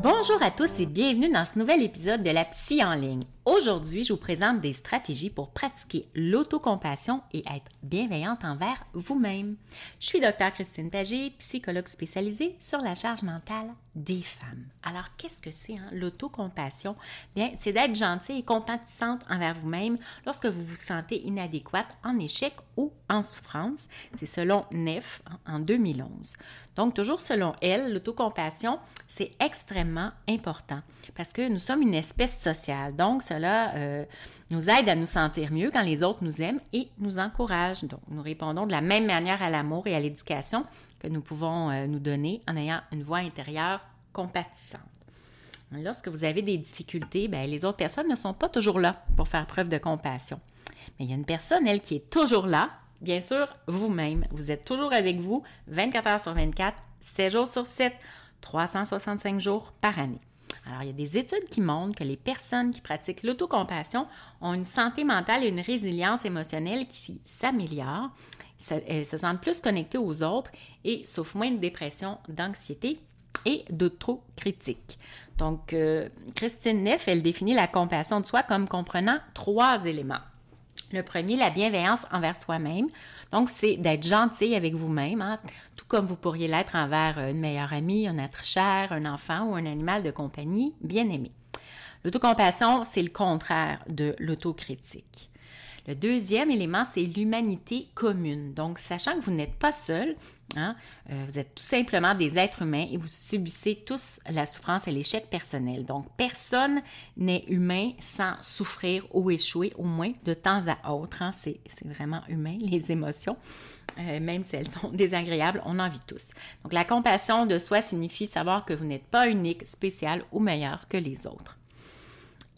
Bonjour à tous et bienvenue dans ce nouvel épisode de la Psy en ligne. Aujourd'hui, je vous présente des stratégies pour pratiquer l'autocompassion et être bienveillante envers vous-même. Je suis Dr Christine Pagé, psychologue spécialisée sur la charge mentale des femmes. Alors, qu'est-ce que c'est hein, l'autocompassion? Bien, c'est d'être gentille et compatissante envers vous-même lorsque vous vous sentez inadéquate, en échec ou en souffrance. C'est selon Neff en 2011. Donc, toujours selon elle, l'autocompassion, c'est extrêmement important parce que nous sommes une espèce sociale. Donc, cela euh, nous aide à nous sentir mieux quand les autres nous aiment et nous encouragent. Donc, nous répondons de la même manière à l'amour et à l'éducation que nous pouvons euh, nous donner en ayant une voix intérieure compatissante. Lorsque vous avez des difficultés, bien, les autres personnes ne sont pas toujours là pour faire preuve de compassion. Mais il y a une personne, elle, qui est toujours là, bien sûr, vous-même. Vous êtes toujours avec vous 24 heures sur 24, 7 jours sur 7, 365 jours par année. Alors, il y a des études qui montrent que les personnes qui pratiquent l'autocompassion ont une santé mentale et une résilience émotionnelle qui s'améliorent. Elles se sentent plus connectées aux autres et souffrent moins de dépression, d'anxiété et d'autocritique. Donc, euh, Christine Neff, elle définit la compassion de soi comme comprenant trois éléments. Le premier, la bienveillance envers soi-même. Donc, c'est d'être gentil avec vous-même, hein, tout comme vous pourriez l'être envers une meilleure amie, un être cher, un enfant ou un animal de compagnie bien aimé. L'autocompassion, c'est le contraire de l'autocritique. Le deuxième élément, c'est l'humanité commune. Donc, sachant que vous n'êtes pas seul, hein, euh, vous êtes tout simplement des êtres humains et vous subissez tous la souffrance et l'échec personnel. Donc, personne n'est humain sans souffrir ou échouer, au moins de temps à autre. Hein. C'est vraiment humain, les émotions. Euh, même si elles sont désagréables, on en vit tous. Donc, la compassion de soi signifie savoir que vous n'êtes pas unique, spécial ou meilleur que les autres.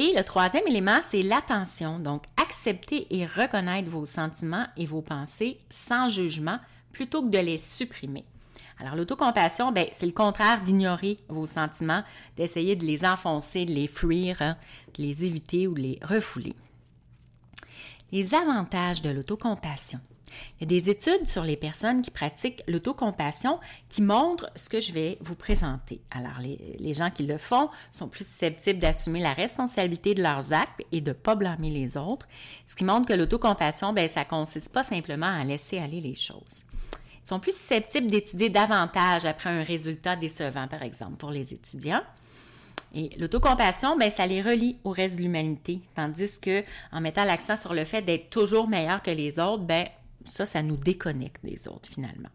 Et le troisième élément, c'est l'attention. Donc, accepter et reconnaître vos sentiments et vos pensées sans jugement plutôt que de les supprimer. Alors, l'autocompassion, ben, c'est le contraire d'ignorer vos sentiments, d'essayer de les enfoncer, de les fuir, hein, de les éviter ou de les refouler. Les avantages de l'autocompassion. Il y a des études sur les personnes qui pratiquent l'autocompassion qui montrent ce que je vais vous présenter. Alors, les, gens qui le font sont plus susceptibles d'assumer la responsabilité de leurs actes et de ne pas blâmer les autres, ce qui montre que l'autocompassion, ben, ça consiste pas simplement à laisser aller les choses. Ils sont plus susceptibles d'étudier davantage après un résultat décevant, par exemple, pour les étudiants. Et l'autocompassion, ben, ça les relie au reste de l'humanité, tandis que en mettant l'accent sur le fait d'être toujours meilleur que les autres, ben, ça, ça nous déconnecte des autres finalement.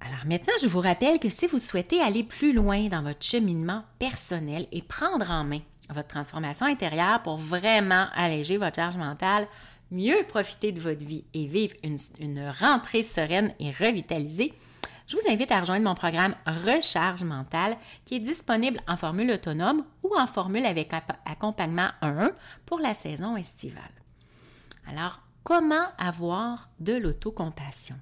Alors maintenant, je vous rappelle que si vous souhaitez aller plus loin dans votre cheminement personnel et prendre en main votre transformation intérieure pour vraiment alléger votre charge mentale, mieux profiter de votre vie et vivre une, une rentrée sereine et revitalisée, je vous invite à rejoindre mon programme Recharge mentale qui est disponible en formule autonome ou en formule avec accompagnement 1 pour la saison estivale. Alors, Comment avoir de l'autocompassion?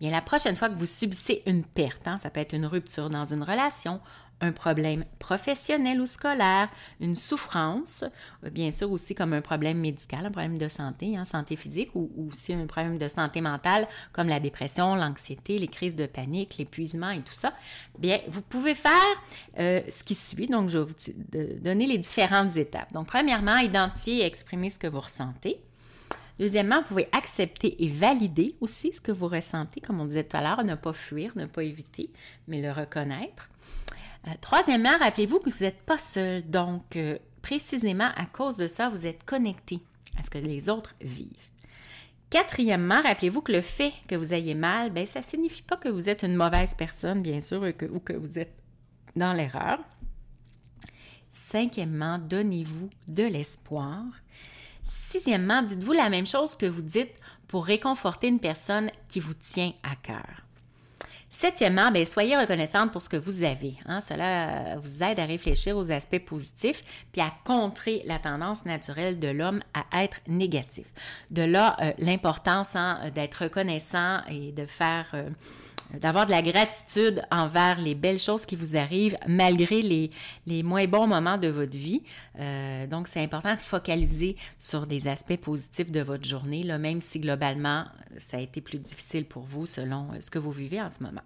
Bien, la prochaine fois que vous subissez une perte, hein, ça peut être une rupture dans une relation, un problème professionnel ou scolaire, une souffrance, euh, bien sûr aussi comme un problème médical, un problème de santé, hein, santé physique, ou, aussi un problème de santé mentale comme la dépression, l'anxiété, les crises de panique, l'épuisement et tout ça, bien, vous pouvez faire euh, ce qui suit. Donc, je vais vous donner les différentes étapes. Donc, premièrement, identifier et exprimer ce que vous ressentez. Deuxièmement, vous pouvez accepter et valider aussi ce que vous ressentez, comme on disait tout à l'heure, ne pas fuir, ne pas éviter, mais le reconnaître. Euh, troisièmement, rappelez-vous que vous n'êtes pas seul. Donc, euh, précisément à cause de ça, vous êtes connecté à ce que les autres vivent. Quatrièmement, rappelez-vous que le fait que vous ayez mal, ben, ça ne signifie pas que vous êtes une mauvaise personne, bien sûr, ou que vous êtes dans l'erreur. Cinquièmement, donnez-vous de l'espoir. Sixièmement, dites-vous la même chose que vous dites pour réconforter une personne qui vous tient à cœur. Septièmement, bien, soyez reconnaissante pour ce que vous avez. Hein. Cela vous aide à réfléchir aux aspects positifs puis à contrer la tendance naturelle de l'homme à être négatif. De là, euh, l'importance hein, d'être reconnaissant et de faire euh, d'avoir de la gratitude envers les belles choses qui vous arrivent malgré les, les moins bons moments de votre vie. Euh, donc, c'est important de focaliser sur des aspects positifs de votre journée, là, même si globalement, ça a été plus difficile pour vous selon euh, ce que vous vivez en ce moment.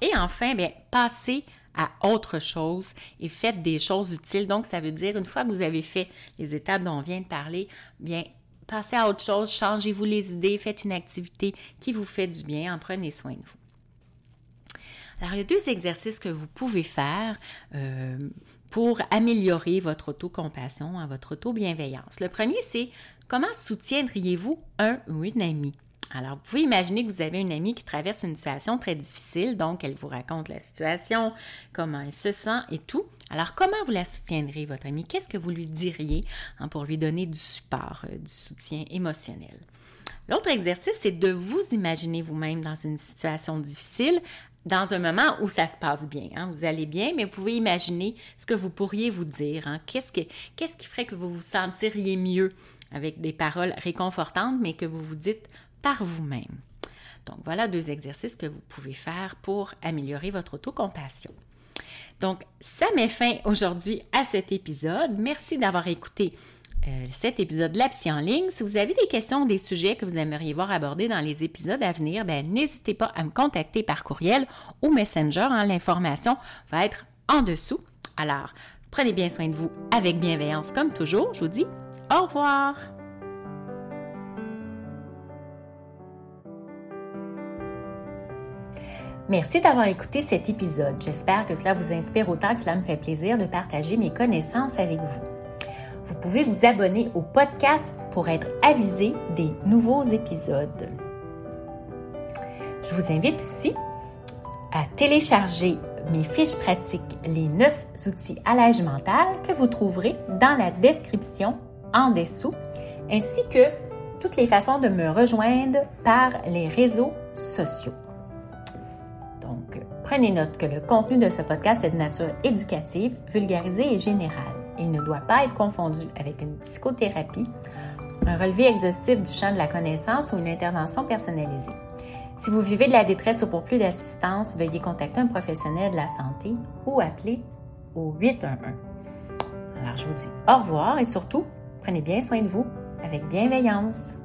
Et enfin, bien, passez à autre chose et faites des choses utiles. Donc, ça veut dire, une fois que vous avez fait les étapes dont on vient de parler, bien, passez à autre chose, changez-vous les idées, faites une activité qui vous fait du bien, en prenez soin de vous. Alors, il y a deux exercices que vous pouvez faire euh, pour améliorer votre autocompassion, votre auto-bienveillance. Le premier, c'est comment soutiendriez-vous un ou une amie? Alors, vous pouvez imaginer que vous avez une amie qui traverse une situation très difficile, donc elle vous raconte la situation, comment elle se sent et tout. Alors, comment vous la soutiendrez, votre amie? Qu'est-ce que vous lui diriez hein, pour lui donner du support, euh, du soutien émotionnel? L'autre exercice, c'est de vous imaginer vous-même dans une situation difficile dans un moment où ça se passe bien. Hein. Vous allez bien, mais vous pouvez imaginer ce que vous pourriez vous dire. Hein. Qu'est-ce, qu'est-ce qui ferait que vous vous sentiriez mieux avec des paroles réconfortantes, mais que vous vous dites par vous-même? Donc voilà deux exercices que vous pouvez faire pour améliorer votre autocompassion. Donc, ça met fin aujourd'hui à cet épisode. Merci d'avoir écouté euh, cet épisode de la Psy en ligne. Si vous avez des questions ou des sujets que vous aimeriez voir abordés dans les épisodes à venir, ben, n'hésitez pas à me contacter par courriel ou Messenger. Hein. L'information va être en dessous. Alors, prenez bien soin de vous avec bienveillance comme toujours. Je vous dis au revoir. Merci d'avoir écouté cet épisode. J'espère que cela vous inspire autant que cela me fait plaisir de partager mes connaissances avec vous pouvez vous abonner au podcast pour être avisé des nouveaux épisodes. Je vous invite aussi à télécharger mes fiches pratiques, les 9 outils à l'âge mental que vous trouverez dans la description en dessous, ainsi que toutes les façons de me rejoindre par les réseaux sociaux. Donc, prenez note que le contenu de ce podcast est de nature éducative, vulgarisée et générale. Il ne doit pas être confondu avec une psychothérapie, un relevé exhaustif du champ de la connaissance ou une intervention personnalisée. Si vous vivez de la détresse ou pour plus d'assistance, veuillez contacter un professionnel de la santé ou appeler au 811. Alors je vous dis au revoir et surtout, prenez bien soin de vous avec bienveillance.